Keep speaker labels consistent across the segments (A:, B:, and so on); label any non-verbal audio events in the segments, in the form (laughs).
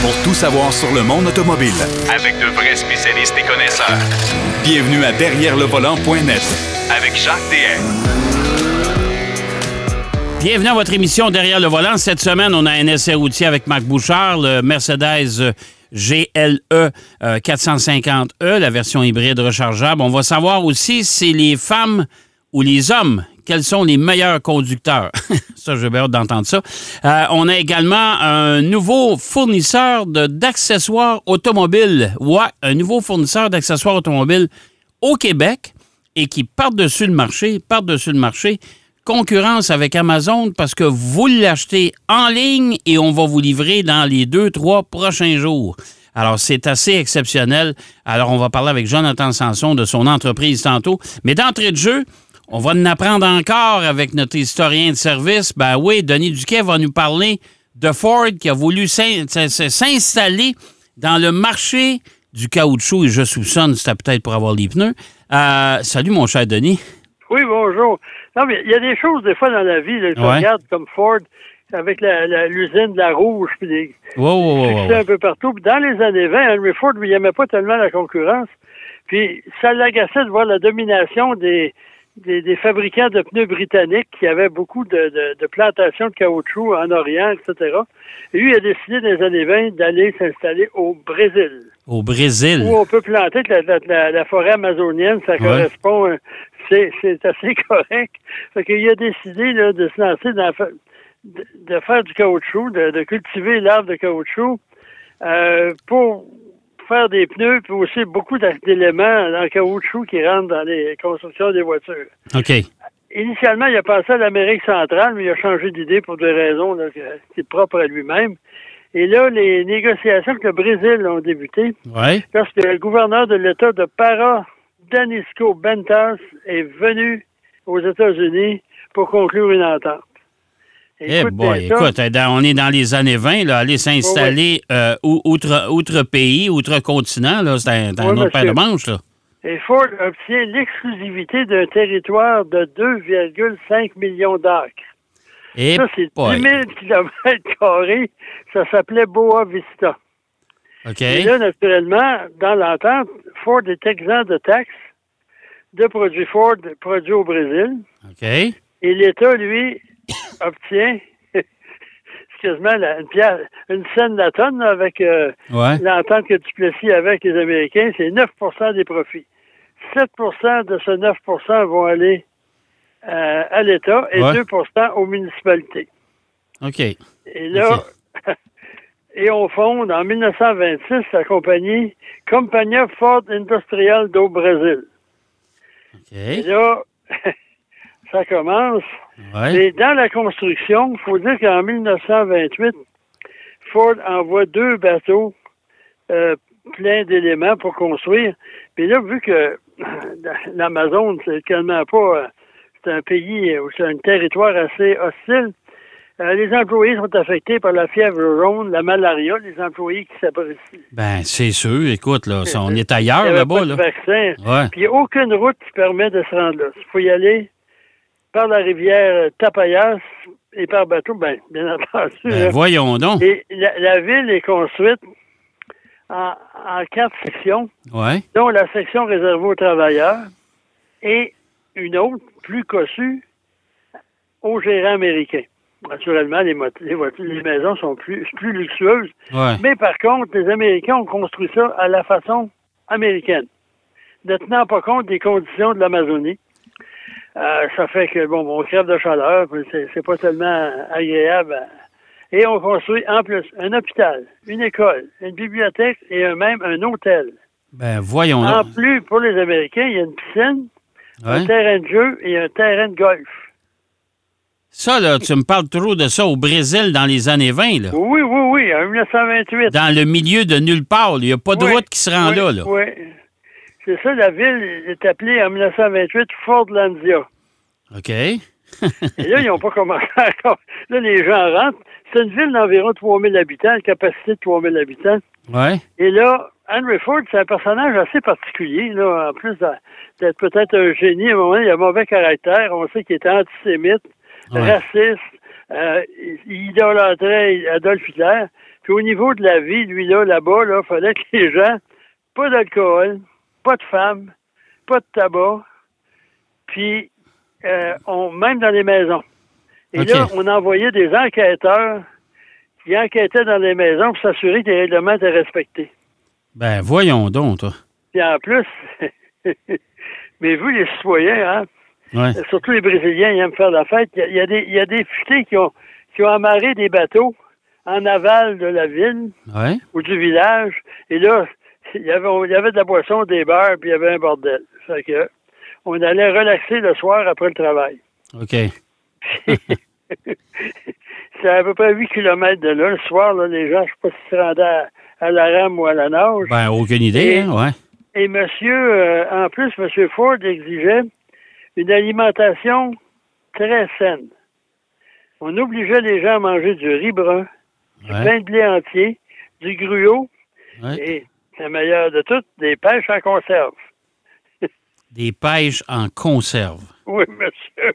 A: pour tout savoir sur le monde automobile.
B: Avec de vrais spécialistes et connaisseurs.
A: Bienvenue à Derrière le volant.net
B: Avec Jacques DM.
C: Bienvenue à votre émission Derrière le volant. Cette semaine, on a un essai routier avec Marc Bouchard, le Mercedes GLE euh, 450E, la version hybride rechargeable. On va savoir aussi si les femmes ou les hommes, quels sont les meilleurs conducteurs. (laughs) ça, j'ai bien hâte d'entendre ça. Euh, on a également un nouveau fournisseur d'accessoires automobiles. Ouais, un nouveau fournisseur d'accessoires automobiles au Québec et qui par-dessus le marché, par-dessus le marché, concurrence avec Amazon parce que vous l'achetez en ligne et on va vous livrer dans les deux, trois prochains jours. Alors, c'est assez exceptionnel. Alors, on va parler avec Jonathan Sanson de son entreprise tantôt. Mais d'entrée de jeu, on va en apprendre encore avec notre historien de service. Ben oui, Denis Duquet va nous parler de Ford qui a voulu s'installer dans le marché du caoutchouc et je soupçonne c'était peut-être pour avoir les pneus. Euh, salut mon cher Denis.
D: Oui, bonjour. Non, mais il y a des choses, des fois, dans la vie, là, tu
C: Ouais.
D: regardes comme Ford, avec l'usine de la Rouge, puis des
C: Wow, wow, wow,
D: succès
C: wow.
D: un peu partout. Puis dans les années 20, Henry Ford, il n'aimait pas tellement la concurrence. Puis ça l'agaçait de voir la domination des, des, des fabricants de pneus britanniques qui avaient beaucoup de, de, de plantations de caoutchouc en Orient, etc. Et lui, il a décidé dans les années 20 d'aller s'installer au Brésil
C: Au Brésil.
D: où on peut planter la, la, la- la forêt amazonienne, ça correspond, euh, c'est, assez (laughs) correct. Fait qu'il a décidé là, de se lancer dans de, de faire du caoutchouc, de, de cultiver l'arbre de caoutchouc euh, pour faire des pneus, puis aussi beaucoup d'éléments en caoutchouc qui rentrent dans les constructions des voitures.
C: OK.
D: Initialement, il a passé à l'Amérique centrale, mais il a changé d'idée pour des raisons là, qui est propre à lui-même. Et là, les négociations avec le Brésil ont débuté
C: Ouais.
D: lorsque le gouverneur de l'État de Para, Danisco Bentas, est venu aux États-Unis pour conclure une entente.
C: Eh
D: Écoute
C: boy, écoute, euh, dans- on est dans les années 20, là, aller s'installer euh, ou- outre, outre pays, outre continent, là, c'est un, autre paire de
D: monsieur.
C: manches, là.
D: Et Ford obtient l'exclusivité d'un territoire de 2,5 millions d'acres.
C: Eh
D: Ça, c'est
C: boy.
D: 10 000 (laughs) kilomètres carrés. Ça s'appelait Boa Vista. Et là, naturellement, dans l'entente, Ford est exempt de taxes de produits Ford produits au Brésil.
C: OK.
D: Et l'État, lui, obtient (laughs) excuse-moi, la- une, pièce, une scène de la tonne avec euh,
C: Ouais.
D: l'entente que Duplessis avait avec les Américains, c'est 9% des profits. 7% de ce 9% vont aller euh, à l'État et
C: Ouais.
D: 2 aux municipalités.
C: OK.
D: Et là, (laughs) et on fonde en 1926 la compagnie Compagnia Ford Industrial do Brasil. Et
C: OK.
D: là, (laughs) ça commence.
C: Ouais.
D: Et dans la construction, il faut dire qu'en 1928, Ford envoie deux bateaux euh, pleins d'éléments pour construire. Puis là, vu que (clears throat) l'Amazon, c'est tellement pas... euh, C'est un pays, ou c'est un territoire assez hostile. euh, les employés sont affectés par la fièvre jaune, la malaria, les employés qui s'apprécient.
C: Ben, c'est sûr. Écoute, là, on (laughs) est ailleurs là-bas,
D: pas de
C: là.
D: vaccin.
C: Ouais.
D: Puis il n'y a aucune route qui permet de se rendre là. Il faut y aller par la rivière Tapayas et par bateau, ben, bien (laughs) entendu.
C: Ben, voyons donc.
D: Et la, la ville est construite en, en quatre sections,
C: Ouais.
D: dont la section réservée aux travailleurs et une autre, plus cossue, aux gérants américains. Naturellement, les voitures- les maisons sont plus, plus luxueuses.
C: Ouais.
D: Mais par contre, les Américains ont construit ça à la façon américaine, ne tenant pas compte des conditions de l'Amazonie. Euh, ça fait que, bon, on crève de chaleur, puis c'est, pas tellement agréable. Et on construit en plus un hôpital, une école, une bibliothèque et un- même un hôtel.
C: Ben, voyons
D: En
C: donc.
D: plus, pour les Américains, il y a une piscine, un terrain de jeu et un terrain de golf.
C: Ça, là, tu me parles toujours de ça au Brésil dans les années 20, là.
D: Oui, oui, oui, en 1928.
C: Dans le milieu de nulle part. Il n'y a pas de
D: Oui,
C: route qui se rend
D: oui,
C: là, là.
D: Oui. C'est ça, la ville est appelée en 1928 Fordlandia.
C: OK.
D: Et là, ils n'ont pas commencé encore. Là, les gens rentrent. C'est une ville d'environ 3000 habitants, une capacité de 3000 habitants.
C: Ouais.
D: Et là, Henry Ford, c'est un personnage assez particulier, là, en plus d'être peut-être un génie. À un moment, il a un mauvais caractère. On sait qu'il était antisémite,
C: Ouais.
D: raciste, Euh, il idolâtrait Adolf Hitler. Puis au niveau de la vie, lui, là, là-bas, là, fallait que les gens, pas d'alcool, pas de femmes, pas de tabac, puis euh, on, même dans les maisons. Et là, on envoyait des enquêteurs qui enquêtaient dans les maisons pour s'assurer que les règlements étaient respectés.
C: Ben, voyons donc, toi.
D: Puis en plus, (laughs) mais vous, les citoyens, hein,
C: Ouais.
D: surtout les Brésiliens, ils aiment faire la fête. Il y a, il y a des, y a des futés qui ont, qui ont amarré des bateaux en aval de la ville
C: Ouais.
D: ou du village. Et là, il y avait, il y avait de la boisson, des bars, puis il y avait un bordel. Fait que, on allait relaxer le soir après le travail.
C: OK. (laughs)
D: C'est à peu près 8 km de là. Le soir, là, les gens, je sais pas s'ils se rendaient à, à la rame ou à la nage.
C: Ben, aucune idée,
D: Et-
C: hein? Ouais.
D: Et monsieur, euh, en plus, monsieur Ford exigeait une alimentation très saine. On obligeait les gens à manger du riz brun, du pain de blé entier, du gruau
C: Ouais.
D: et, le meilleur de tout, des pêches en conserve. (laughs)
C: Des pêches en conserve.
D: Oui, monsieur.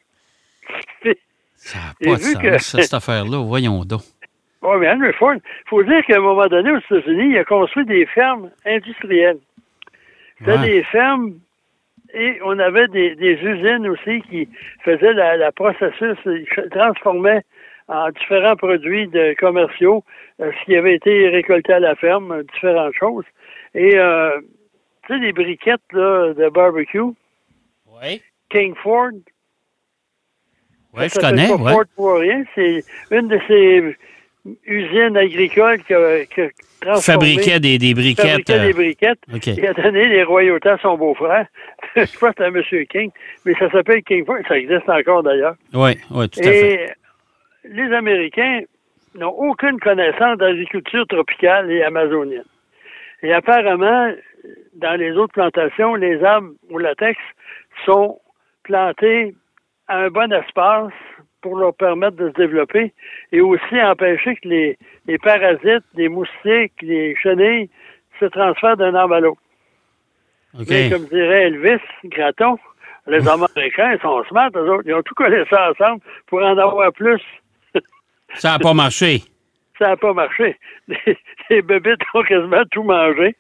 C: Ça n'a pas de sens,
D: que-
C: cette affaire-là. Voyons donc.
D: Oui, mais Henry Ford, il faut dire qu'à un moment donné, aux États-Unis, il a construit des fermes industrielles. C'était
C: Ouais.
D: des fermes et on avait des, des usines aussi qui faisaient la, la processus, ils transformaient en différents produits de commerciaux euh, ce qui avait été récolté à la ferme, différentes choses. Et, euh, tu sais, les briquettes là, de barbecue,
C: Oui.
D: King Ford,
C: Oui, je connais.
D: pas
C: Ouais.
D: Ford pour rien. C'est une de ces usines agricoles qui transformé,
C: Fabriquait des, des briquettes.
D: fabriquait
C: euh,
D: des briquettes.
C: OK.
D: Il a donné les royautés à son beau-frère. (laughs) je crois que c'était M. King, mais ça s'appelle King Ford. Ça existe encore d'ailleurs.
C: Oui, oui, tout à fait.
D: Et les Américains n'ont aucune connaissance d'agriculture tropicale et amazonienne. Et apparemment, dans les autres plantations, les arbres au latex sont plantés à un bon espace pour leur permettre de se développer et aussi empêcher que les, les parasites, les moustiques, les chenilles se transfèrent d'un arbre à l'autre. Mais comme dirait Elvis Gratton, les (laughs) Américains sont smart, eux autres. Ils ont tout collé ça ensemble pour en avoir plus.
C: Ça n'a pas marché.
D: Ça n'a pas marché. (laughs) Les, les bébites ont quasiment tout mangé.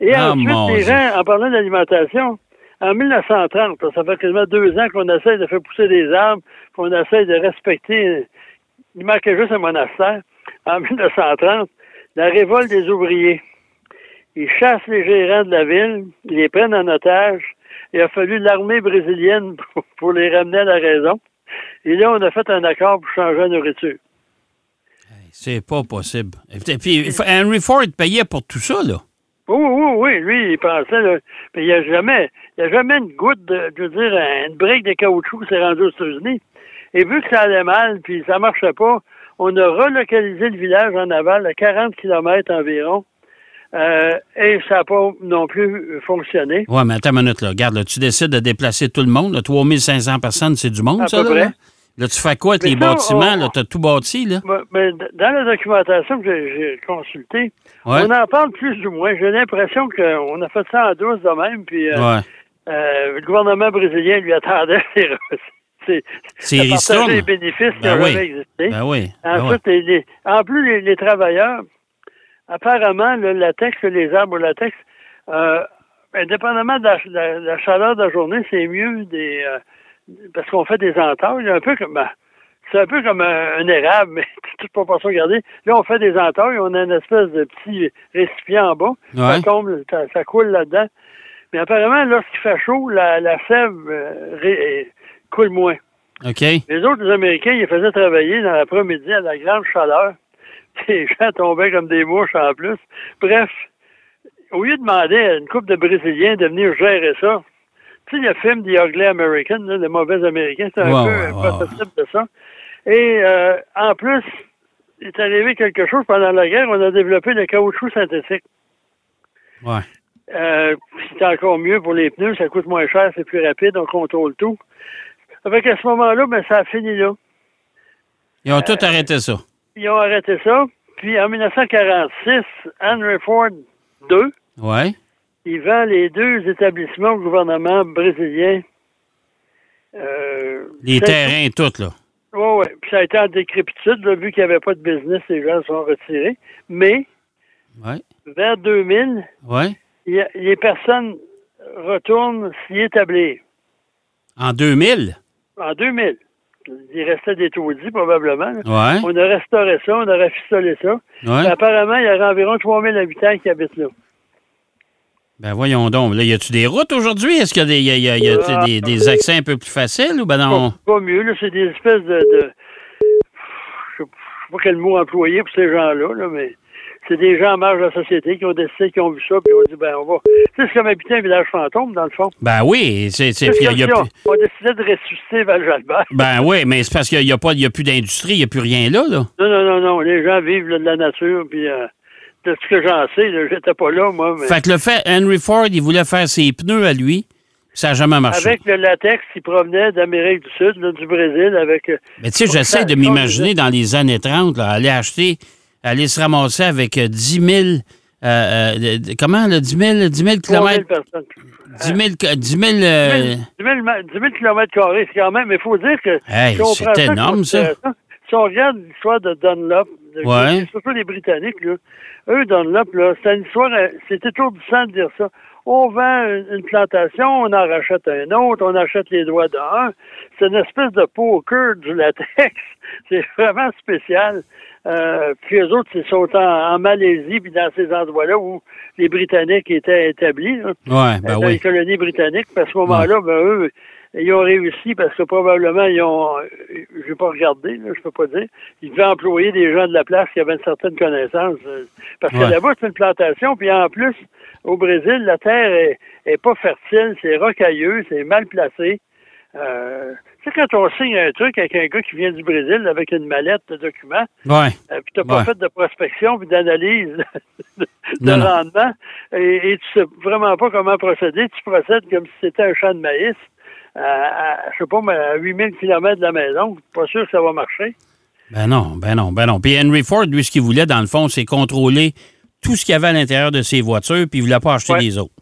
D: Et
C: Ah,
D: ensuite, les
C: Dieu.
D: gens, en parlant d'alimentation, en 1930, ça fait quasiment deux ans qu'on essaie de faire pousser des arbres, qu'on essaie de respecter. Il manquait juste un monastère. En 1930, la révolte des ouvriers. Ils chassent les gérants de la ville, ils les prennent en otage. Il a fallu l'armée brésilienne pour, (laughs) pour les ramener à la raison. Et là, on a fait un accord pour changer la nourriture.
C: C'est pas possible. Et puis, Henry Ford payait pour tout ça, là.
D: Oui, oui, oui, lui, il pensait, là, mais il n'y a jamais, il y a jamais une goutte de, je veux dire, une brique de caoutchouc qui s'est rendue aux États-Unis. Et vu que ça allait mal, puis ça marchait pas, on a relocalisé le village en aval à 40 km environ. Euh, et ça n'a pas non plus fonctionné.
C: Ouais, mais attends une minute, là. Regarde, là, tu décides de déplacer tout le monde. Là, 3500 personnes, c'est du monde,
D: À
C: ça,
D: peu
C: là,
D: près.
C: Là? Tu fais quoi avec
D: Mais
C: les
D: ça,
C: bâtiments?
D: on-
C: Là, t'as tout bâti, là?
D: Mais- dans la documentation que j'ai consultée,
C: Ouais.
D: on en parle plus ou moins. J'ai l'impression qu'on a fait ça en douce de même, puis euh,
C: Ouais.
D: euh, le gouvernement brésilien lui attendait (laughs) ses de
C: ristourne.
D: les bénéfices qui
C: Ben
D: n'ont
C: oui.
D: existé.
C: Ben oui. ben oui.
D: Ensuite, les- les- en plus, les, les travailleurs, apparemment, le latex, les arbres au latex, euh, indépendamment de la, la- la chaleur de la journée, c'est mieux des parce qu'on fait des entailles, un peu comme ben, c'est un peu comme un, un érable, mais toute proportion gardée. Là, on fait des entailles, on a une espèce de petit récipient en bas,
C: Ouais.
D: ça tombe, ça, ça coule là-dedans. Mais apparemment, lorsqu'il fait chaud, la, la sève euh, ré- euh, coule moins.
C: OK.
D: Les autres Américains, ils faisaient travailler dans l'après-midi à la grande chaleur. (laughs) Les gens tombaient comme des mouches en plus. Bref, au lieu de demander à une couple de Brésiliens de venir gérer ça, tu sais, le film The Ugly American, là, le mauvais Américain, c'est un peu
C: ouais,
D: un prototype de ça. Et euh, en plus, il est arrivé quelque chose pendant la guerre, on a développé le caoutchouc synthétique.
C: Ouais.
D: Euh, c'est encore mieux pour les pneus, ça coûte moins cher, c'est plus rapide, on contrôle tout. Avec à ce moment-là, ben, ça a fini là.
C: Ils ont tout arrêté ça.
D: Ils ont arrêté ça. Puis en 1946, Henry Ford II,
C: Ouais.
D: Il vend les deux établissements au gouvernement brésilien. Euh,
C: Les terrains, tout, là.
D: Oui, oui. Puis ça a été en décrépitude, là, vu qu'il n'y avait pas de business, les gens se sont retirés. Mais,
C: Ouais.
D: vers 2000,
C: Ouais.
D: il y a- les personnes retournent s'y établir.
C: En 2000?
D: En 2000. Il restait des taudis, probablement.
C: Ouais.
D: On a restauré ça, on a rafistolé ça. Apparemment, il y aurait environ 3000 habitants qui habitent là.
C: Ben voyons donc. Là, y a-tu des routes aujourd'hui? Est-ce qu'il y a, des, y a- y a- y a des, des accès un peu plus faciles ou ben non?
D: Pas, pas mieux, là. C'est des espèces de. de- je sais pas quel mot employer pour ces gens-là, là, mais c'est des gens en marge de la société qui ont décidé, qui ont vu ça, puis ont dit, ben, on va. Tu sais, c'est comme habiter un village fantôme, dans le fond.
C: Ben oui. C'est, c'est, puis y a- a
D: on, on décidait de ressusciter Val-Jalbert.
C: ben oui, mais c'est parce qu'il n'y a, pas- y a plus d'industrie, il n'y a plus rien là, là.
D: Non, non, non, non. Les gens vivent là, de la nature, puis euh, de ce que j'en sais, j'étais pas là, moi, mais
C: Fait que le fait, Henry Ford, il voulait faire ses pneus à lui, ça n'a jamais marché.
D: avec le latex, il provenait d'Amérique du Sud, là, du Brésil, avec. euh,
C: Mais tu sais, j'essaie de m'imaginer dans les années 30, là, aller acheter, aller se ramasser avec euh, 10 000, euh, euh, de- de- comment, là, 10 000, 10 000
D: 3000
C: kilomètres,
D: personnes.
C: 10 000, co- 10 000, euh,
D: 10 000, 10 000 kilomètres carrés, c'est quand même, mais il faut dire que.
C: Hey,
D: si on
C: c'est énorme, ça.
D: Si on regarde l'histoire de Dunlop, de- surtout les Britanniques, là, eux, Dunlop, là, c'est une histoire, euh, c'est étourdissant de dire ça. On vend une, plantation, on en rachète un autre, on achète les droits d'un. C'est une espèce de poker du latex. (laughs) C'est vraiment spécial. Euh, puis eux autres, ils sont en, en Malaisie, puis dans ces endroits-là où les Britanniques étaient établis. là
C: ouais, ben
D: dans les
C: oui.
D: colonies britanniques. Puis à ce moment-là, ben, eux, ils ont réussi parce que probablement, ils ont, euh, je vais pas regardé, je peux pas dire, ils devaient employer des gens de la place qui avaient une certaine connaissance. euh, Parce que
C: Ouais.
D: là-bas, c'est une plantation, puis en plus, au Brésil, la terre est, est pas fertile, c'est rocailleux, c'est mal placé. Euh, tu sais, quand on signe un truc avec un gars qui vient du Brésil avec une mallette de documents,
C: Ouais.
D: euh, puis tu n'as pas
C: Ouais.
D: fait de prospection puis d'analyse (laughs) de, de
C: Non, non.
D: rendement et, et tu sais vraiment pas comment procéder. Tu procèdes comme si c'était un champ de maïs à, à, je sais pas, mais à 8000 km de la maison. Pas sûr que ça va marcher.
C: Ben non, ben non, ben non. Puis Henry Ford, lui, ce qu'il voulait, dans le fond, c'est contrôler tout ce qu'il y avait à l'intérieur de ses voitures, puis il voulait pas acheter
D: Ouais.
C: les autres.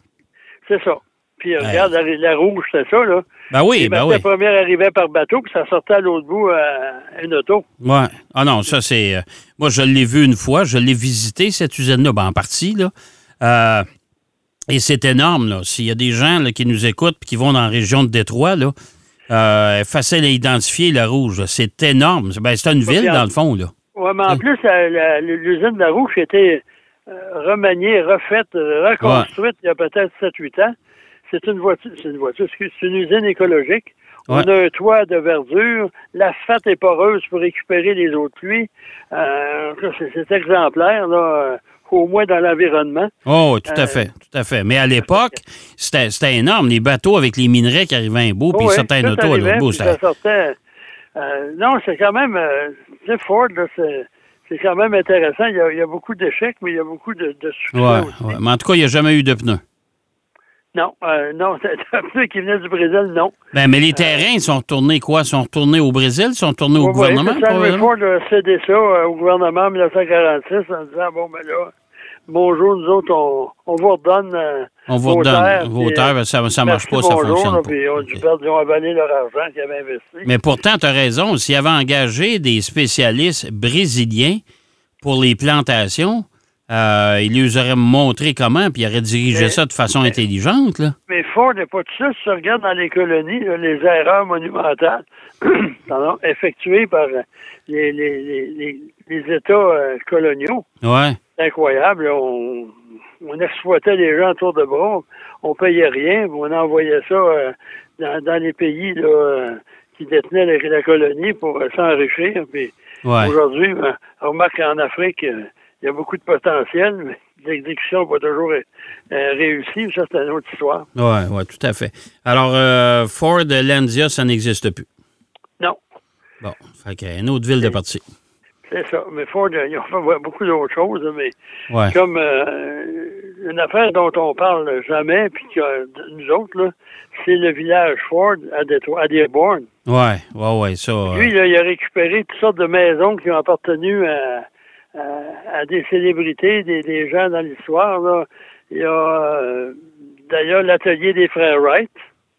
D: C'est ça. Puis euh, regarde, la, la rouge, c'est ça, là.
C: Ben oui, ben oui.
D: La première arrivait par bateau, puis ça sortait à l'autre bout à une auto.
C: Ouais. Ah non, ça c'est. euh, moi, je l'ai vu une fois, je l'ai visité, cette usine-là, ben, en partie, là. Euh, et c'est énorme, là. S'il y a des gens là, qui nous écoutent et qui vont dans la région de Détroit, là, euh, facile à identifier la rouge. C'est énorme. Ben, c'est une ville, dans le fond, là.
D: Ouais, mais en
C: Mm.
D: plus, l'usine de la rouge était euh, remaniée, refaite, reconstruite il y a peut-être 7-8 ans. C'est une voiture, c'est une voiture, c'est une usine écologique. On a un toit de verdure, l'asphalte est poreuse pour récupérer les eaux de pluie. Euh, c'est exemplaire, là, euh, au moins dans l'environnement.
C: Oh, tout à
D: Euh,
C: fait, tout à fait. Mais à l'époque, c'était c'était énorme. Les bateaux avec les minerais qui arrivaient un bout, puis ils
D: Ouais,
C: sortaient un
D: tout
C: auto à l'autre bout.
D: ça sortait. Euh, non, c'est quand même, euh, Ford, là, c'est, c'est quand même intéressant. Il y, a, il y a beaucoup d'échecs, mais il y a beaucoup de, de succès
C: Ouais,
D: aussi.
C: ouais. Mais en tout cas, il n'y a jamais eu de pneus.
D: Non, euh, non, (laughs) c'est un pneu qui venait du Brésil, non.
C: Ben, mais les terrains, ils sont retournés quoi? Ils sont retournés au Brésil? Ils sont retournés au
D: Ouais,
C: gouvernement? probablement?
D: Ford a cédé ça euh, au gouvernement en 1946 en disant, bon, ben là, bonjour, nous autres, on, on vous redonne euh,
C: On vous redonne
D: terres,
C: vos
D: puis,
C: terres,
D: euh,
C: ça ne marche pas, ça
D: bonjour,
C: fonctionne
D: là,
C: pas.
D: Puis on ils ont avalé leur argent qu'ils avaient investi.
C: Mais pourtant, tu as raison. S'il avait engagé des spécialistes brésiliens pour les plantations, euh, il lui aurait montré comment, puis il aurait dirigé
D: Mais-
C: ça de façon intelligente. Là.
D: Mais Ford n'est pas tout ça. Si tu regardes dans les colonies, là, les erreurs monumentales (clears throat) pardon, effectuées par les, les, les, les, les États euh, coloniaux,
C: Ouais.
D: c'est incroyable. là. On, on exploitait les gens autour de bras. On payait rien. On envoyait ça euh, dans, dans les pays qui détenaient la, la colonie pour s'enrichir. Puis
C: Ouais.
D: aujourd'hui, ben, on remarque qu'en Afrique, il y a beaucoup de potentiel, mais l'exécution pas toujours euh, réussi. Ça, c'est une autre histoire.
C: Oui, ouais, tout à fait. Alors, euh, Ford, Landia, ça n'existe plus.
D: Non.
C: Bon, fait qu'il y a une autre ville de partie.
D: C'est ça. Mais Ford, euh, ils ont fait beaucoup d'autres choses, mais
C: Ouais.
D: comme euh, une affaire dont on parle jamais, puis que nous autres, c'est le village Ford à, à Dearborn.
C: Ouais, ouais, ouais, ça.
D: Lui, là, il a récupéré toutes sortes de maisons qui ont appartenu à, à, à des célébrités, des, des gens dans l'histoire. Il y a euh, d'ailleurs l'atelier des frères Wright.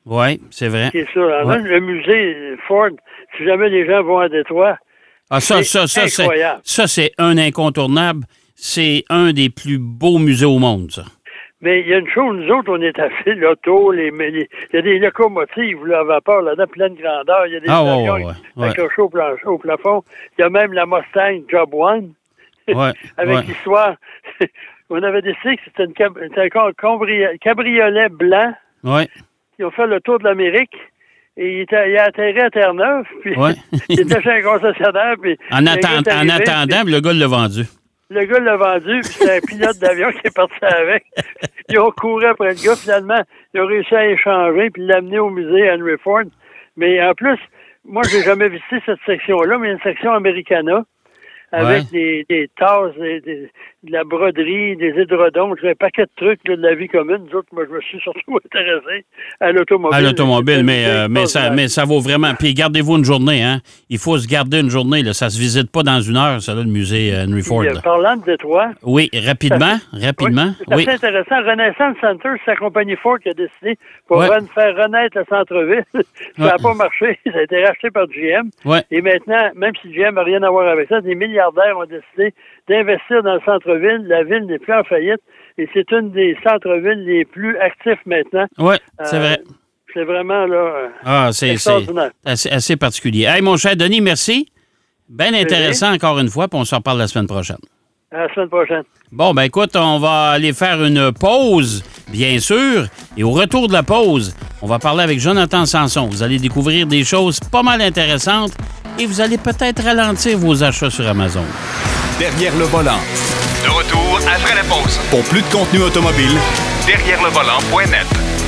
C: Oui, c'est vrai.
D: qui est sur la
C: Ouais.
D: run. Le musée Ford, si jamais les gens vont à Détroit,
C: Ah, ça,
D: C'est
C: ça, ça, c'est,
D: incroyable.
C: ça, c'est un incontournable. C'est un des plus beaux musées au monde, ça.
D: mais il y a une chose, nous autres, on est assez l'auto, les, il y a des locomotives là, à vapeur là-dedans, pleine grandeur. Il y a des
C: Ah,
D: avions
C: ouais, ouais,
D: avec un chaud plan- au plafond. Il y a même la Mustang Job One.
C: Ouais, (laughs)
D: avec
C: ouais.
D: l'histoire. (laughs) On avait décidé que c'était cab- un ca- cabri- cabriolet blanc.
C: Ouais.
D: Ils ont fait le tour de l'Amérique. Et il, était, il a atterri à Terre-Neuve. Puis
C: Ouais. (laughs)
D: il était chez un concessionnaire. Puis
C: En, attendant,
D: puis
C: le gars l'a vendu.
D: Le gars l'a vendu. Puis c'est un pilote d'avion qui est parti avec. Ils ont couru après le gars. Finalement, ils ont réussi à échanger puis l'amener au musée Henry Ford. Mais en plus, moi, j'ai jamais visité cette section-là, mais il y a une section Americana avec des, des tasses, des- des- de la broderie, des édredons, un paquet de trucs là, de la vie commune. Nous autres, moi, je me suis surtout (laughs) intéressé à l'automobile.
C: À l'automobile, mais, euh, mais, ça, mais ça vaut vraiment. Puis gardez-vous une journée, hein. Il faut se garder une journée, là. Ça se visite pas dans une heure, ça, là, le musée euh, Henry Ford.
D: Euh,
C: là.
D: parlant de Détroit,
C: Oui, rapidement, rapidement.
D: Oui, c'est
C: Oui.
D: intéressant. Renaissance Center, c'est la compagnie Ford qui a décidé pour
C: Ouais.
D: faire renaître le centre-ville. (laughs) ça n'a
C: Ouais.
D: pas marché. (laughs) Ça a été racheté par GM. Et maintenant, même si GM n'a rien à voir avec ça, des milliardaires ont décidé d'investir dans le centre-ville. La ville n'est plus en faillite. Et c'est une des centres-villes les plus actifs maintenant.
C: Oui, c'est
D: Euh,
C: vrai.
D: C'est vraiment là.
C: Ah, c'est c'est assez, assez particulier. Hey, mon cher Denis, merci. Bien intéressant encore une fois, puis on s'en reparle la semaine prochaine.
D: À la semaine prochaine.
C: Bon, ben écoute, on va aller faire une pause, bien sûr. Et au retour de la pause, on va parler avec Jonathan Sanson. Vous allez découvrir des choses pas mal intéressantes et vous allez peut-être ralentir vos achats sur Amazon.
A: Derrière le volant.
B: De retour après la pause.
A: Pour plus de contenu automobile,
B: Derrière le volant.net.